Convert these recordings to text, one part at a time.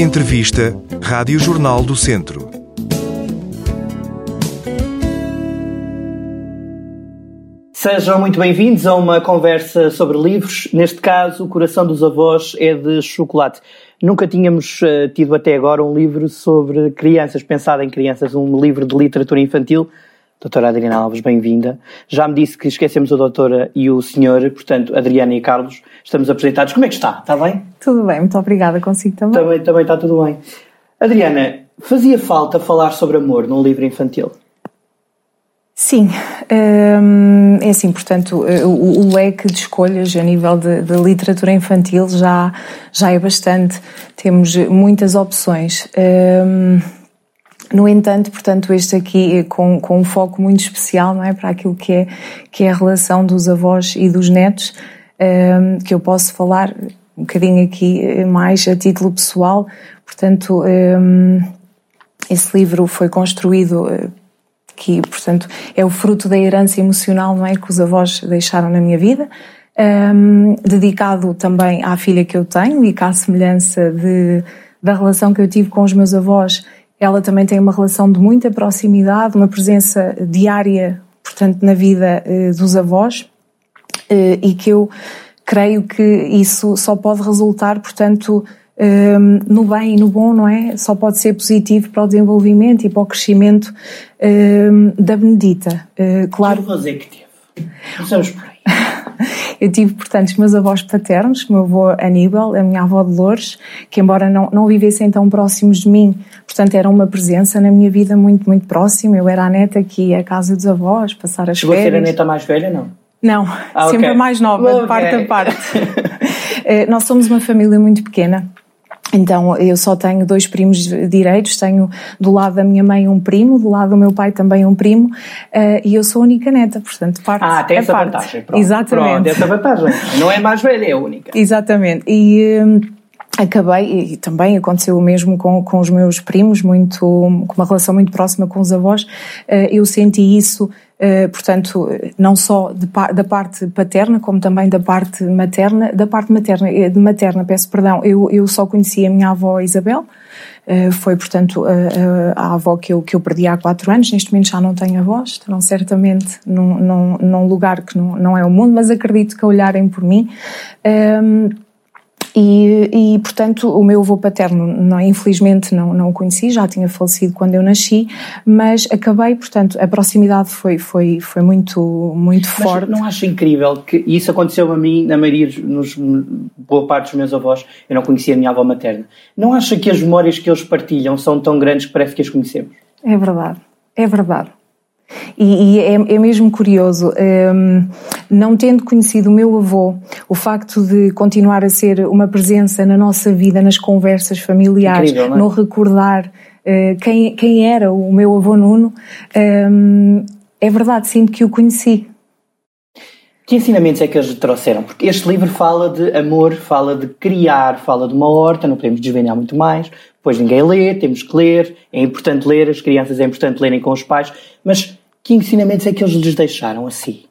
Entrevista Rádio Jornal do Centro. Sejam muito bem-vindos a uma conversa sobre livros. Neste caso, O Coração dos Avós é de chocolate. Nunca tínhamos uh, tido até agora um livro sobre crianças, pensado em crianças, um livro de literatura infantil. Doutora Adriana Alves, bem-vinda. Já me disse que esquecemos a doutora e o senhor, portanto, Adriana e Carlos, estamos apresentados. Como é que está? Está bem? Tudo bem, muito obrigada. Consigo também? Também, também está tudo bem. Adriana, fazia falta falar sobre amor num livro infantil? Sim, hum, é assim, portanto, eh, o, leque de escolhas a nível de, de, literatura infantil já, já é bastante, temos muitas opções. No entanto, portanto, este aqui é com, com um foco muito especial, não é, para aquilo que é, que é a relação dos avós e dos netos, hum, que eu posso falar um bocadinho aqui eh, mais a título pessoal, portanto, esse livro foi construído eh, que, portanto, é o fruto da herança emocional, não é, que os avós deixaram na minha vida. Um, dedicado também à filha que eu tenho e à semelhança de, da relação que eu tive com os meus avós, ela também tem uma relação de muita proximidade, uma presença diária, portanto, na vida uh, dos avós uh, e que eu creio que isso só pode resultar, portanto, um, no bem e no bom, não é? Só pode ser positivo para o desenvolvimento e para o crescimento um, da Benedita. Uh, claro. Que é que teve? Começamos por aí. Eu tive, portanto, os meus avós paternos, o meu avô Aníbal, a minha avó Dolores, que embora não, não vivessem tão próximos de mim, portanto, eram uma presença na minha vida muito, muito próxima. Eu era a neta que ia à casa dos avós, passar as Chegou férias. Chegou a ser a neta mais velha, não? Não, ah, sempre okay. a mais nova, okay. de parte a parte. Eh, nós somos uma família muito pequena. Então, eu só tenho dois primos direitos, tenho do lado da minha mãe um primo, do lado do meu pai também um primo, uh, e eu sou a única neta, portanto, parte Ah, tem essa parte. vantagem, pronto. Exatamente. Pronto, essa vantagem. Não é mais velha, é a única. Exatamente. E... Uh, acabei, e também aconteceu o mesmo com, com os meus primos, muito, com uma relação muito próxima com os avós, uh, eu senti isso eh, portanto, não só de, da parte paterna, como também da parte materna. Da parte materna, eh, de materna, peço perdão, eu, eu só conhecia a minha avó Isabel, uh, foi, portanto, a, a, avó que eu, que eu perdi há quatro anos. Neste momento já não tenho avós, estão certamente num, num, num lugar que não, não é o mundo, mas acredito que olharem por mim. Um, e, e, portanto, o meu avô paterno, não, infelizmente, não, não o conheci, já tinha falecido quando eu nasci, mas acabei, portanto, a proximidade foi, foi, foi muito, muito mas forte. Não acho incrível que isso aconteceu a mim, na maioria, nos, boa parte dos meus avós, eu não conhecia a minha avó materna. Não acha que as memórias que eles partilham são tão grandes que parece que as conhecemos? É verdade, é verdade. E, e é, é, mesmo curioso, um, não tendo conhecido o meu avô, o facto de continuar a ser uma presença na nossa vida, nas conversas familiares, Incrível, é? no recordar uh, quem, quem era o meu avô Nuno, um, é verdade, sinto que o conheci. Que ensinamentos é que eles trouxeram? Porque este livro fala de amor, fala de criar, fala de uma horta, não podemos desvendar muito mais, pois ninguém lê, temos que ler, é importante ler, as crianças é importante lerem com os pais, mas que ensinamentos é que eles lhes deixaram assim?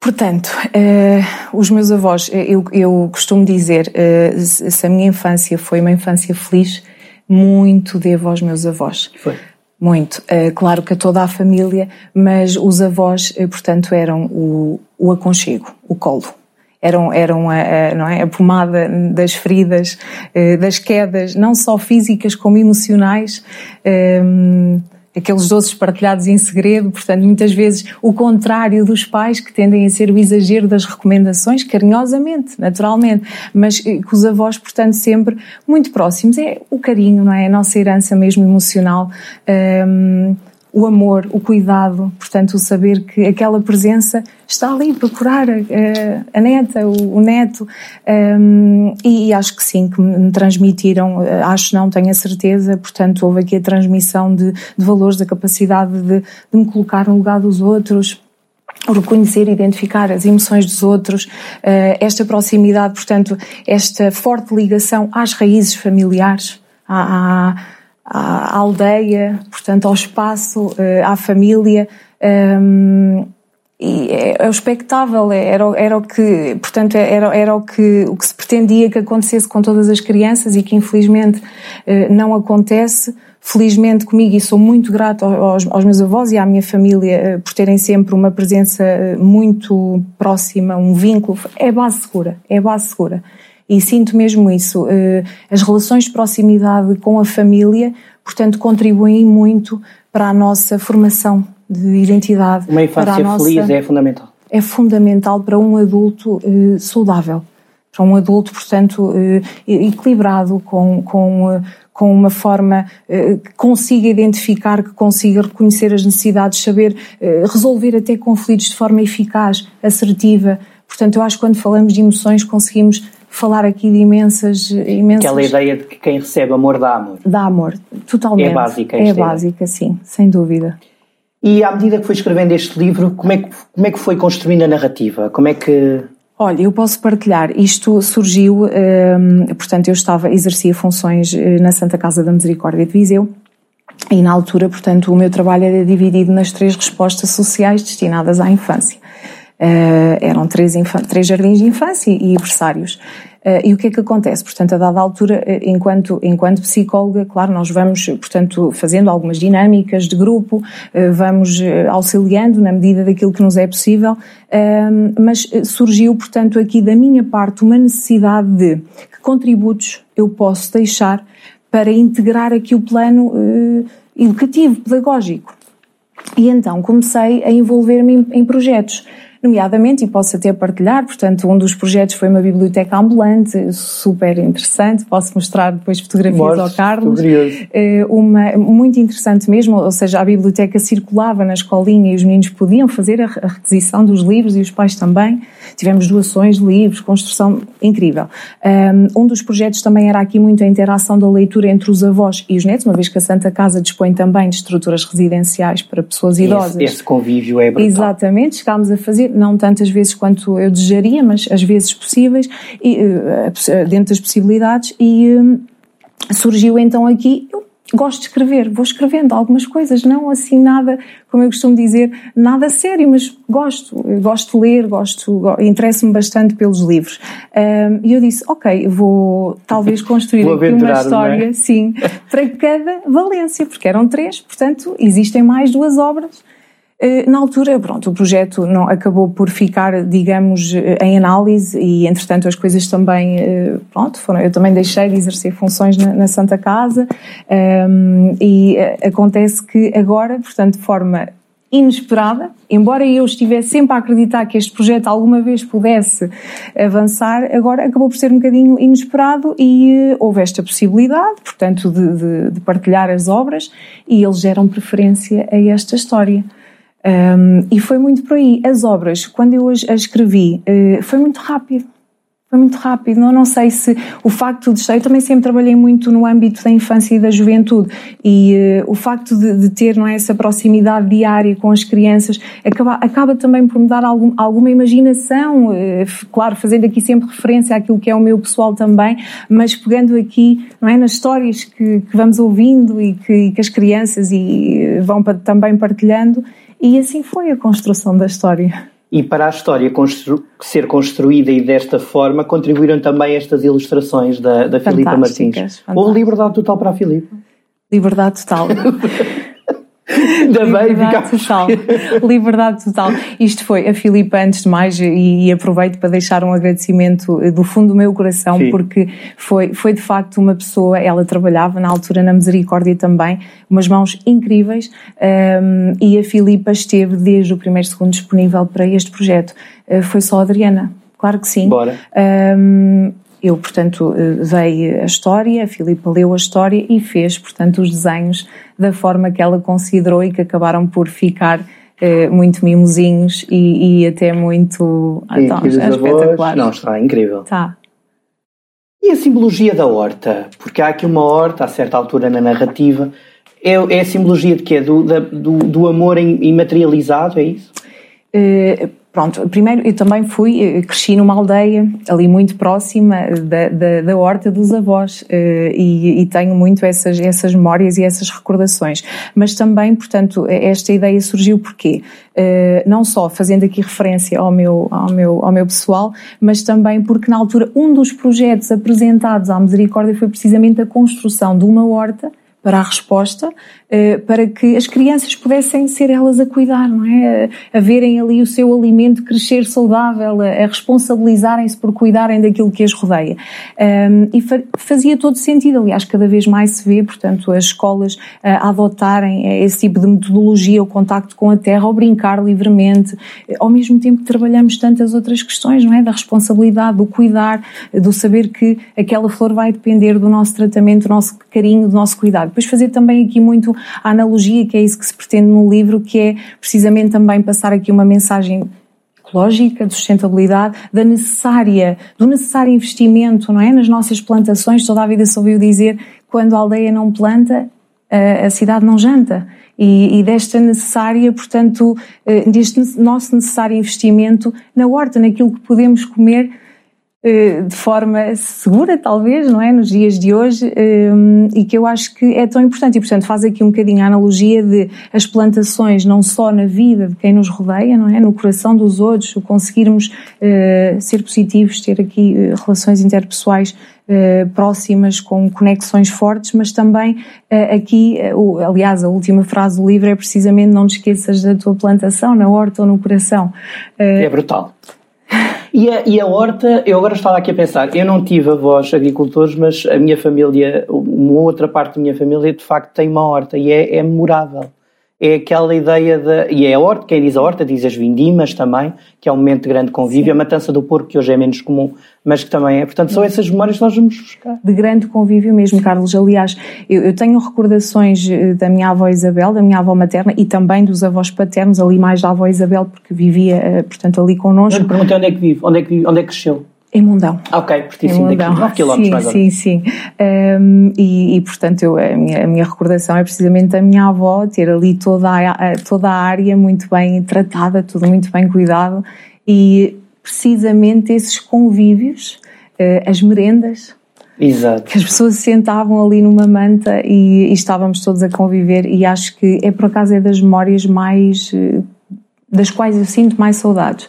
Portanto, uh, os meus avós, eh, eu, eu costumo dizer, uh, se a minha infância foi uma infância feliz, muito devo aos meus avós. Foi. Muito. Uh, claro que a toda a família, mas os avós, portanto, eram o, o aconchego, o colo. Eram, eram a, a, não é, a pomada das feridas, das quedas, não só físicas como emocionais aqueles doces partilhados em segredo, portanto, muitas vezes o contrário dos pais que tendem a ser o exagero das recomendações, carinhosamente, naturalmente, mas eh, que os avós, portanto, sempre muito próximos. É o carinho, não é? A nossa herança mesmo emocional. Um, o amor, o cuidado, portanto, o saber que aquela presença está ali para curar a, a neta, o, o neto, um, e, acho que sim, que me transmitiram, eh, acho não, tenho a certeza, portanto, houve aqui a transmissão de, de valores, da capacidade de, de me colocar no lugar dos outros, reconhecer, identificar as emoções dos outros, eh, esta proximidade, portanto, esta forte ligação às raízes familiares, à aldeia, portanto, ao espaço, eh, à família. Ehm, e é, é o expectável, é, era, era o que, portanto, era, era o, que, o que se pretendia que acontecesse com todas as crianças e que infelizmente eh, não acontece. Felizmente comigo, e sou muito grato aos, aos meus avós e à minha família eh, por terem sempre uma presença muito próxima, um vínculo, é base segura, é base segura. E sinto mesmo isso. As relações de proximidade com a família, portanto, contribuem muito para a nossa formação de identidade. Uma infância feliz nossa, é fundamental. É fundamental para um adulto eh, saudável, para um adulto, portanto, eh, equilibrado, com, com, eh, com uma forma eh, que consiga identificar, que consiga reconhecer as necessidades, saber eh, resolver até conflitos de forma eficaz, assertiva. Portanto, eu acho que quando falamos de emoções conseguimos falar aqui de imensas, imensas... Aquela ideia de que quem recebe amor dá amor. Dá amor, totalmente. É básica. É básica, sim, sem dúvida. E à medida que foi escrevendo este livro, como é que, como é que foi construindo a narrativa? Como é que. Olha, eu posso partilhar. Isto surgiu, hum, portanto, eu estava, exercia funções eh, na Santa Casa da Misericórdia de Viseu. E na altura, portanto, o meu trabalho era dividido nas três respostas sociais destinadas à infância. Uh, eram três, três jardins de infância e berçários. Uh, e o que é que acontece? Portanto, a dada altura, uh, enquanto, enquanto psicóloga, claro, nós vamos, portanto, fazendo algumas dinâmicas de grupo, vamos auxiliando na medida daquilo que nos é possível, mas surgiu, portanto, aqui da minha parte uma necessidade de que contributos eu posso deixar para integrar aqui o plano educativo, pedagógico. E então comecei a envolver-me em, em projetos nomeadamente, e posso até partilhar, portanto, um dos projetos foi uma biblioteca ambulante, super interessante, posso mostrar depois fotografias Mostre, ao Carlos. Eh, uma, muito interessante mesmo, ou seja, a biblioteca circulava na escolinha e os meninos podiam fazer a requisição dos livros e os pais também. Tivemos doações de livros, construção incrível. Um dos projetos também era aqui muito a interação da leitura entre os avós e os netos, uma vez que a Santa Casa dispõe também de estruturas residenciais para pessoas idosas. Esse, esse convívio é brutal. Exatamente, chegámos a fazer não tantas vezes quanto eu desejaria, mas as vezes possíveis, e, uh, dentro das possibilidades, e uh, surgiu então aqui, eu gosto de escrever, vou escrevendo algumas coisas, não assim nada, como eu costumo dizer, nada sério, mas gosto, gosto de ler, gosto, interesso-me bastante pelos livros. e eu disse, ok, vou talvez construir aqui uma é? história, é? sim, para cada Valência, porque eram três, portanto, existem mais duas obras eh, na altura, pronto, o projeto não acabou por ficar, digamos, eh, em análise e, entretanto, as coisas também, eh, pronto, foram, eu também deixei de exercer funções na, na Santa Casa um, ehm, e acontece que agora, portanto, de forma inesperada, embora eu estivesse sempre a acreditar que este projeto alguma vez pudesse avançar, agora acabou por ser um bocadinho inesperado e houve esta possibilidade, portanto, de, de, de partilhar as obras e eles geram preferência a esta história. Um, e foi muito por aí. As obras, quando eu as, escrevi, uh, foi muito rápido. Foi muito rápido. Não, não sei se o facto de estar. Eu também sempre trabalhei muito no âmbito da infância e da juventude. E uh, o facto de, de, ter não é, essa proximidade diária com as crianças acaba, acaba também por me dar algum, alguma imaginação. Uh, claro, fazendo aqui sempre referência àquilo que é o meu pessoal também, mas pegando aqui não é, nas histórias que, que vamos ouvindo e que, que as crianças e, vão também partilhando e assim foi a construção da história. E para a história constru ser construída e desta forma, contribuíram também estas ilustrações da, da Filipa Martins. Ou liberdade total para a Filipa? Liberdade total. Liberdade total. Liberdade total. Isto foi a Filipa, antes de mais, e, e, aproveito para deixar um agradecimento do fundo do meu coração, Sim. porque foi, foi de facto uma pessoa, ela trabalhava na altura na Misericórdia também, umas mãos incríveis, um, e a Filipa esteve desde o primeiro segundo disponível para este projeto. Uh, foi só a Adriana. Claro que sim. Bora. Um, eu, portanto, dei a história, a Filipa leu a história e fez, portanto, os desenhos da forma que ela considerou e que acabaram por ficar eh, muito mimosinhos e, e, até muito. Ah, então, é espetacular. Não, está incrível. Está. E a simbologia da horta? Porque há aqui uma horta, a certa altura na narrativa. É, é a simbologia de quê? Do, da, do, do amor imaterializado, é isso? Uh, Pronto, primeiro eu também fui, eh, cresci numa aldeia ali muito próxima da, da, da horta dos avós eh, e, e, tenho muito essas, essas memórias e essas recordações. Mas também, portanto, esta ideia surgiu porque eh, não só fazendo aqui referência ao meu, ao, meu, ao meu pessoal, mas também porque na altura um dos projetos apresentados à Misericórdia foi precisamente a construção de uma horta para a resposta, eh, para que as crianças pudessem ser elas a cuidar, não é? A verem ali o seu alimento crescer saudável, a responsabilizarem-se por cuidarem daquilo que as rodeia. E fazia todo sentido, aliás, cada vez mais se vê, portanto, as escolas a adotarem eh, esse tipo de metodologia, o contacto com a terra, ao brincar livremente, eh, ao mesmo tempo que trabalhamos tantas outras questões, não é? Da responsabilidade, do cuidar, do saber que aquela flor vai depender do nosso tratamento, do nosso carinho, do nosso cuidado depois fazer também aqui muito a analogia, que é isso que se pretende no livro, que é precisamente também passar aqui uma mensagem ecológica, de sustentabilidade, da necessária, do necessário investimento, não é? Nas nossas plantações, toda a vida se ouviu dizer, quando a aldeia não planta, a cidade não janta. E, e, desta necessária, portanto, eh, deste nosso necessário investimento na horta, naquilo que podemos comer de forma segura, talvez, não é? Nos dias de hoje, eh, e que eu acho que é tão importante. E, portanto, faz aqui um bocadinho a analogia de as plantações, não só na vida de quem nos rodeia, não é? No coração dos outros, conseguirmos uh, ser positivos, ter aqui relações interpessoais próximas, com conexões fortes, mas também aqui, aliás, a última frase do livro é precisamente não te esqueças da tua plantação, na horta ou no coração. é brutal. E a, e a horta, eu agora estava aqui a pensar, eu não tive avós agricultores, mas a minha família, uma outra parte da minha família, de facto tem uma horta e é, é memorável é aquela ideia de. E é a horta, quem diz a horta diz as vindimas também, que é um momento de grande convívio, Sim. a matança do porco, que hoje é menos comum, mas que também é. Portanto, são essas memórias que nós vamos buscar. De grande convívio mesmo, Carlos. Aliás, eu, eu tenho recordações eh, da minha avó Isabel, da minha avó materna e também dos avós paternos, ali mais da avó Isabel, porque vivia, eh, portanto, ali connosco. Eu perguntei onde é que vive, onde é que, vive, onde é que cresceu. Em Mundão. Ok, pertíssimo daqui, 9 km sim, mais Sim, sim, um, e, e, portanto eu, a, minha, a, minha, recordação é precisamente a minha avó ter ali toda a, toda a área muito bem tratada, tudo muito bem cuidado e precisamente esses convívios, uh, as merendas, Exato. Que as pessoas se sentavam ali numa manta e, e, estávamos todos a conviver e acho que é por acaso é das memórias mais eh, das quais eu sinto mais saudades.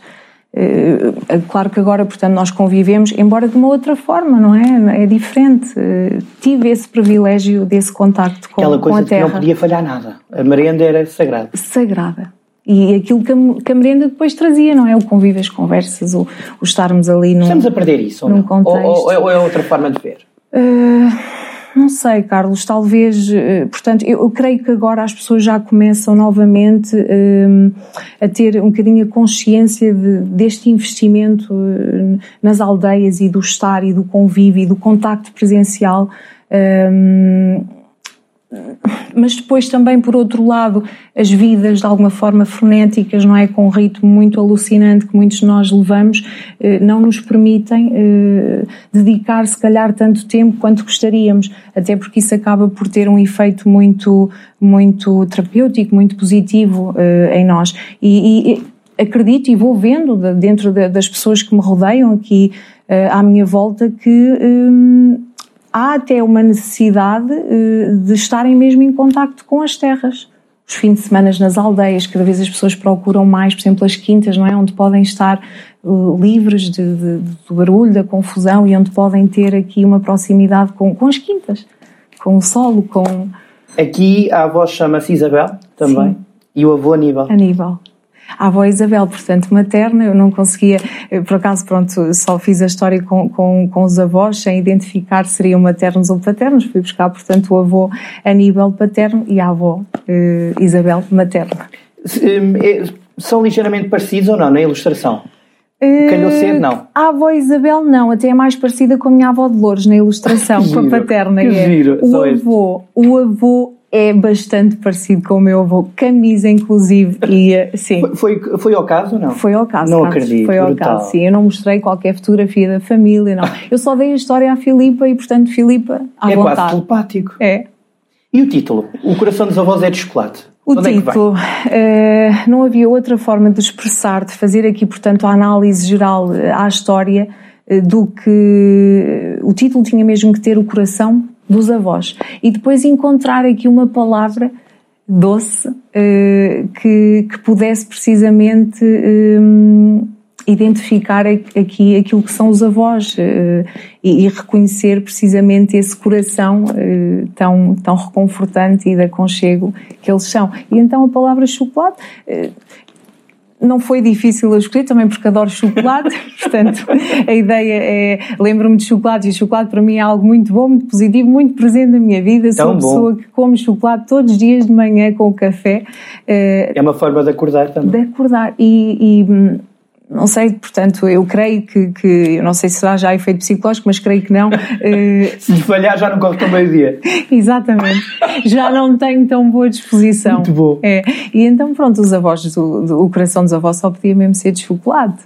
Eh, é claro que agora, portanto, nós convivemos, embora de uma outra forma, não é? É diferente. Eh, tive esse privilégio desse contacto com, Aquela coisa com a terra. que não podia falhar nada. A merenda era sagrada. Sagrada. E aquilo que a, que a merenda depois trazia, não é? O convívio, as conversas, o, o estarmos ali num Estamos a perder isso, ou. Ou, ou, ou, é outra forma de ver? Uh não sei, Carlos, talvez, eh, portanto, eu, eu, creio que agora as pessoas já começam novamente um, eh, a ter um bocadinho a consciência de, deste investimento uh, nas aldeias e do estar e do convívio e do contacto presencial. Um, mas depois também, por outro lado, as vidas de alguma forma frenéticas, não é? Com um ritmo muito alucinante que muitos de nós levamos, eh, não nos permitem eh, dedicar, se calhar, tanto tempo quanto gostaríamos, até porque isso acaba por ter um efeito muito, muito terapêutico, muito positivo eh, em nós. E, e acredito e vou vendo dentro das pessoas que me rodeiam aqui à minha volta que há até uma necessidade eh, de estarem mesmo em contacto com as terras. Os fins de semana nas aldeias, cada vez as pessoas procuram mais, por exemplo, as quintas, não é? Onde podem estar uh, livres de, de, do barulho, da confusão e onde podem ter aqui uma proximidade com, com as quintas, com o solo, com... Aqui a avó chama-se Isabel também Sim. e o avô Aníbal. Aníbal a avó Isabel, portanto, materna, eu não conseguia, por acaso, pronto, só fiz a história com, com, com os avós, sem identificar se seriam maternos ou paternos, fui buscar, portanto, o avô Aníbal paterno e a avó eh, Isabel materna. Hum, é, são ligeiramente parecidos ou não, na ilustração? Calhou ser, não? A avó Isabel não, até é mais parecida com a minha avó de Louros na ilustração, com a paterna. Que é. giro, o avô, o avô é bastante parecido com o meu avô, camisa inclusive, e eh, sim. Foi, foi, foi ao caso ou não? Foi ao caso. Não Carlos, acredito. Foi ao brutal. caso, sim. Eu não mostrei qualquer fotografia da família, não. Eu só dei a história à Filipa e, portanto, Filipa, à é vontade. quase telepático. É. E o título? O coração dos avós é de chocolate. O Onde é título, é uh, não havia outra forma de expressar, de fazer aqui, portanto, a análise geral à história do que o título tinha mesmo que ter o coração dos avós. E depois encontrar aqui uma palavra doce uh, que, que, pudesse precisamente um, identificar aqui aquilo que são os avós uh, e, reconhecer precisamente esse coração tão, tão reconfortante e de aconchego que eles são. E então a palavra chocolate não foi difícil a escolher, também porque adoro chocolate, portanto, a ideia é, lembro-me de chocolate, e chocolate para mim é algo muito bom, muito positivo, muito presente na minha vida, sou uma pessoa que come chocolate todos os dias de manhã com o café. Eh, é uma forma de acordar também. De acordar, e, e hum, não sei, portanto, eu creio que, que, eu não sei se será já efeito psicológico, mas creio que não. Eh, se falhar já não corre tão meio-dia. Exatamente. Já não tenho tão boa disposição. Muito bom. É. E então, pronto, os avós, do, do, o coração dos avós só podia mesmo ser de chocolate.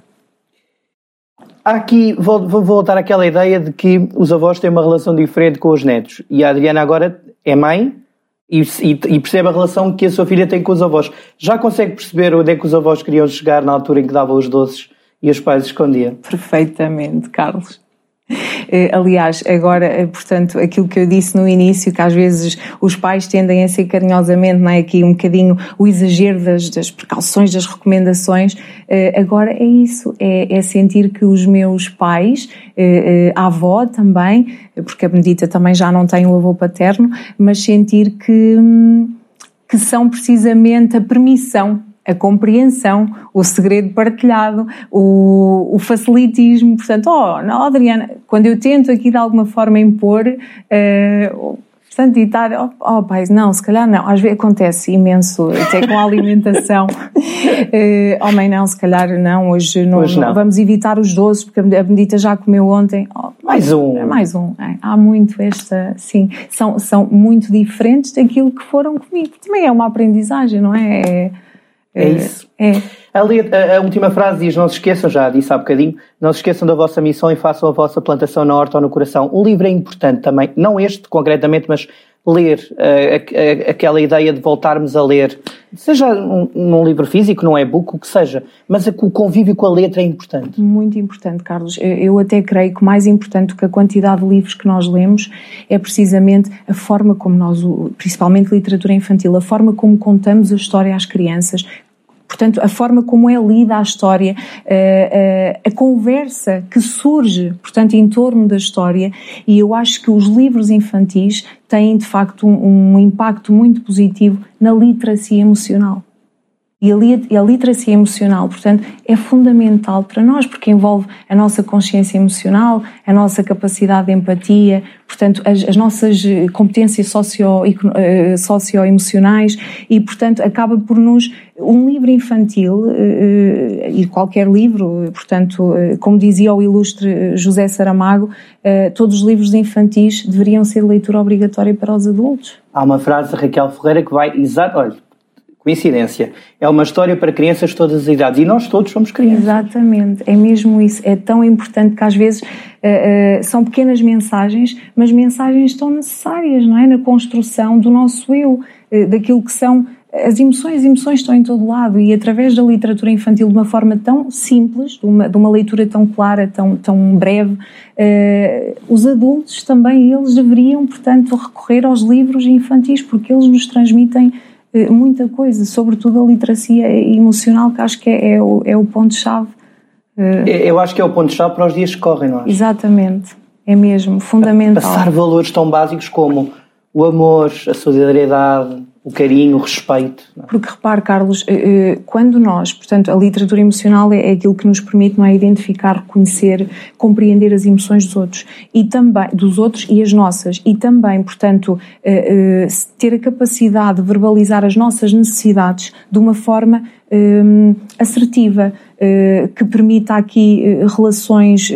Há aqui, vou, vou voltar àquela ideia de que os avós têm uma relação diferente com os netos. E a Adriana agora é mãe, e, percebe a relação que a sua filha tem com os avós. Já consegue perceber onde é que os avós queriam chegar na altura em que davam os doces e os pais escondiam? Perfeitamente, Carlos. Eh, aliás, agora, eh, portanto, aquilo que eu disse no início, que às vezes os pais tendem a ser carinhosamente, não é? Aqui um bocadinho o exagero das, das precauções, das recomendações, eh, agora é isso, é, é sentir que os meus pais, a avó também, porque a Benedita também já não tem o avô paterno, mas sentir que, hum, que são precisamente a permissão a compreensão, o segredo partilhado, o, o facilitismo. Portanto, oh, não, Adriana, quando eu tento aqui de alguma forma impor, uh, portanto, e estar, oh, oh pai, não, se calhar não, às vezes acontece imenso, até com a alimentação. uh, oh mãe, não, se calhar não, hoje não, hoje não. vamos evitar os doces, porque a Benedita já comeu ontem. Oh, mais um. Mais um. É, há muito esta, sim, são, são muito diferentes daquilo que foram comigo. Também é uma aprendizagem, não é? é é eh, isso. É. Ali, a, a, última frase diz: Não se esqueçam, já disse há bocadinho, não se esqueçam da vossa missão e façam a vossa plantação na horta ou no coração. Um livro é importante também, não este concretamente, mas ler, uh, aquela ideia de voltarmos a ler, seja num, num livro físico, num e-book, o que seja, mas o convívio com a letra é importante. Muito importante, Carlos. Eu até creio que mais importante do que a quantidade de livros que nós lemos é precisamente a forma como nós, principalmente literatura infantil, a forma como contamos a história às crianças, Portanto, a forma como é lida a história, a, eh, eh, a conversa que surge, portanto, em torno da história, e eu acho que os livros infantis têm, de facto, um impacto muito positivo na literacia emocional. E a, literacia emocional, portanto, é fundamental para nós, porque envolve a nossa consciência emocional, a nossa capacidade de empatia, portanto, as, as nossas eh, competências eh, socioemocionais e, portanto, acaba por nos. Um livro infantil, eh, e qualquer livro, portanto, como dizia o ilustre José Saramago, todos os livros infantis deveriam ser leitura obrigatória para os adultos. Há uma frase Raquel Ferreira que vai olha, coincidência. É uma história para crianças de todas as idades e nós todos somos crianças. Exatamente, é mesmo isso. É tão importante que às vezes uh, uh, são pequenas mensagens, mas mensagens tão necessárias, não é? Na construção do nosso eu, uh, daquilo que são as emoções, as emoções estão em todo lado e através da literatura infantil de uma forma tão simples, de uma, de uma leitura tão clara, tão, tão breve, os adultos também, eles deveriam, portanto, recorrer aos livros infantis porque eles nos transmitem muita coisa, sobretudo a literacia emocional, que acho que é, é o, é o ponto-chave. Eh, eu acho que é o ponto-chave para os dias que correm, não é? Exatamente, é mesmo fundamental. Passar valores tão básicos como o amor, a solidariedade, o carinho, o respeito. É? Porque repare, Carlos, eh, eh, quando nós, portanto, a literatura emocional é aquilo que nos permite não é, identificar, reconhecer, compreender as emoções dos outros e também dos outros e as nossas e também, portanto, eh, ter a capacidade de verbalizar as nossas necessidades de uma forma assertiva, que permita aqui relações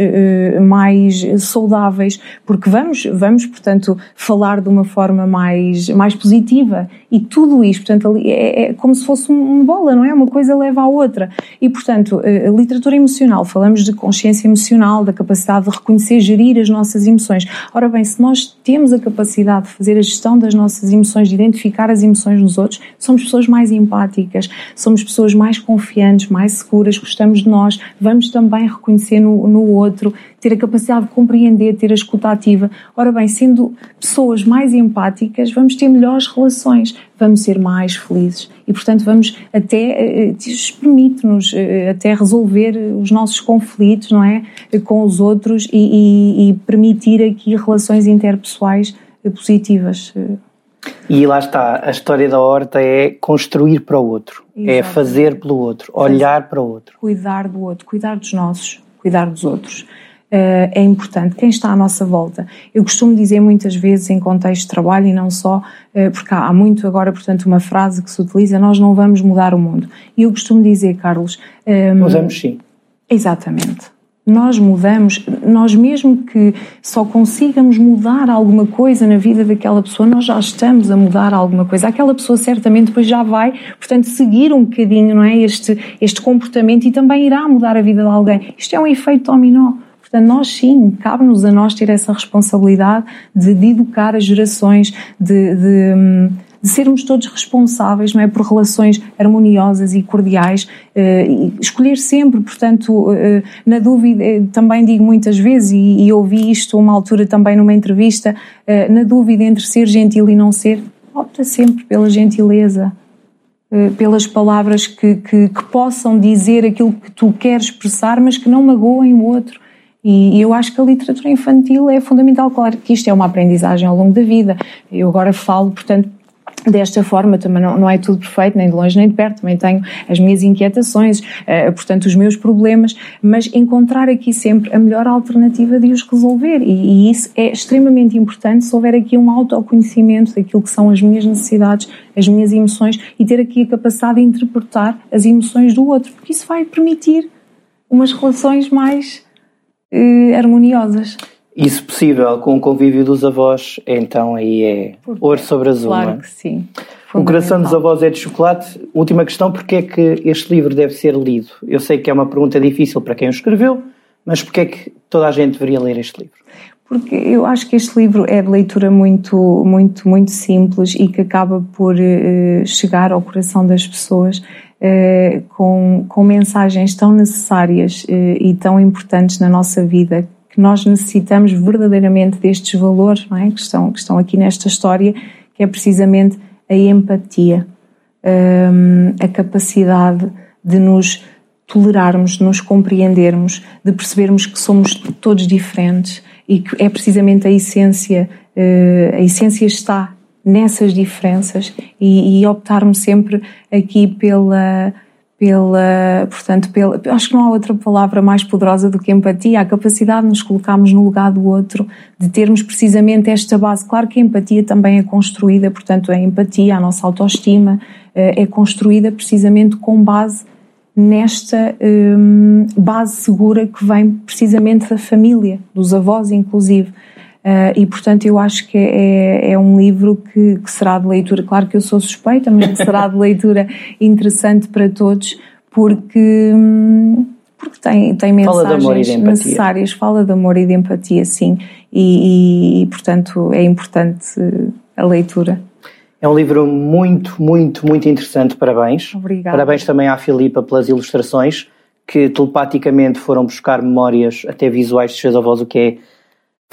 mais saudáveis, porque vamos, vamos, portanto, falar de uma forma mais, mais positiva e tudo isto, portanto, é, é como se fosse uma bola, não é? Uma coisa leva à outra. E, portanto, a literatura emocional, falamos de consciência emocional, da capacidade de reconhecer, gerir as nossas emoções. Ora bem, se nós temos a capacidade de fazer a gestão das nossas emoções, de identificar as emoções nos outros, somos pessoas mais empáticas, somos pessoas mais confiantes, mais seguras, gostamos de nós, vamos também reconhecer no, no outro, ter a capacidade de compreender, ter a escuta ativa. Ora bem, sendo pessoas mais empáticas, vamos ter melhores relações, vamos ser mais felizes e, portanto, vamos até, eh, isso permite-nos eh, até resolver os nossos conflitos, não é? Com os outros e, e, e permitir aqui relações interpessoais positivas. E lá está, a história da horta é construir para o outro, é Exatamente. é fazer pelo outro, olhar para o outro. Cuidar do outro, cuidar dos nossos, cuidar dos outros. Uh, é importante, quem está à nossa volta. Eu costumo dizer muitas vezes em contexto de trabalho e não só, uh, porque há, muito agora, portanto, uma frase que se utiliza, nós não vamos mudar o mundo. E eu costumo dizer, Carlos... Um, ehm, sim. Exatamente nós mudamos, nós mesmo que só consigamos mudar alguma coisa na vida daquela pessoa, nós já estamos a mudar alguma coisa. Aquela pessoa certamente depois já vai, portanto, seguir um bocadinho, não é? Este, este comportamento e também irá mudar a vida de alguém. Isto é um efeito dominó. Portanto, nós sim, cabe-nos a nós ter essa responsabilidade de, de educar as gerações, de, de hum, de sermos todos responsáveis, não é, por relações harmoniosas e cordiais, uh, escolher sempre, portanto, uh, na dúvida, também digo muitas vezes, e, e ouvi isto uma altura também numa entrevista, na dúvida entre ser gentil e não ser, opta sempre pela gentileza, pelas palavras que, que, que, possam dizer aquilo que tu queres expressar, mas que não magoem o outro. E, eu acho que a literatura infantil é fundamental. Claro que isto é uma aprendizagem ao longo da vida. Eu agora falo, portanto, desta forma também não, não, é tudo perfeito, nem de longe nem de perto, também tenho as minhas inquietações, uh, portanto os meus problemas, mas encontrar aqui sempre a melhor alternativa de os resolver e, e, isso é extremamente importante se houver aqui um autoconhecimento daquilo que são as minhas necessidades, as minhas emoções e ter aqui a capacidade de interpretar as emoções do outro, porque isso vai permitir umas relações mais uh, harmoniosas. Isso possível com o convívio dos avós, então aí é Porque, ouro sobre azul. Claro é? que sim. O coração dos avós é de chocolate. Última questão, porque é que este livro deve ser lido? Eu sei que é uma pergunta difícil para quem o escreveu, mas porque é que toda a gente deveria ler este livro? Porque eu acho que este livro é de leitura muito, muito, muito simples e que acaba por uh, chegar ao coração das pessoas uh, com, com mensagens tão necessárias uh, e tão importantes na nossa vida que nós necessitamos verdadeiramente destes valores é? que, estão, que estão aqui nesta história, que é precisamente a empatia, hum, a capacidade de nos tolerarmos, de nos compreendermos, de percebermos que somos todos diferentes e que é precisamente a essência, uh, a essência está nessas diferenças e, e optarmos sempre aqui pela pela, portanto, pela, acho que não há outra palavra mais poderosa do que empatia, a capacidade de nos colocarmos no lugar do outro, de termos precisamente esta base. Claro que a empatia também é construída, portanto, a empatia, a nossa autoestima, eh, é construída precisamente com base nesta um, base segura que vem precisamente da família, dos avós inclusive. Uh, e, portanto, eu acho que é, é um livro que, que, será de leitura, claro que eu sou suspeita, mas que será de leitura interessante para todos, porque, hum, porque tem, tem mensagens necessárias, fala de amor e de empatia, sim, e, e, e, portanto, é importante a leitura. É um livro muito, muito, muito interessante, parabéns. Obrigada. Parabéns também à Filipa pelas ilustrações, que telepaticamente foram buscar memórias, até visuais de seus avós, o que é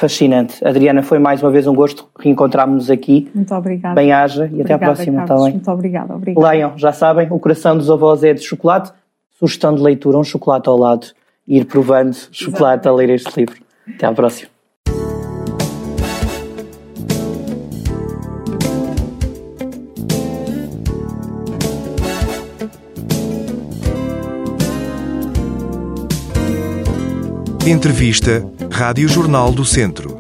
fascinante. Adriana, foi mais uma vez um gosto reencontrarmos-nos aqui. Muito obrigada. Bem-haja e até à próxima, está bem? Muito obrigada, obrigada. Leiam, já sabem, o coração dos avós é de chocolate. Sugestão de leitura, um chocolate ao lado. Ir provando chocolate Exato. a ler este livro. Até à próxima. Entrevista Rádio Jornal do Centro.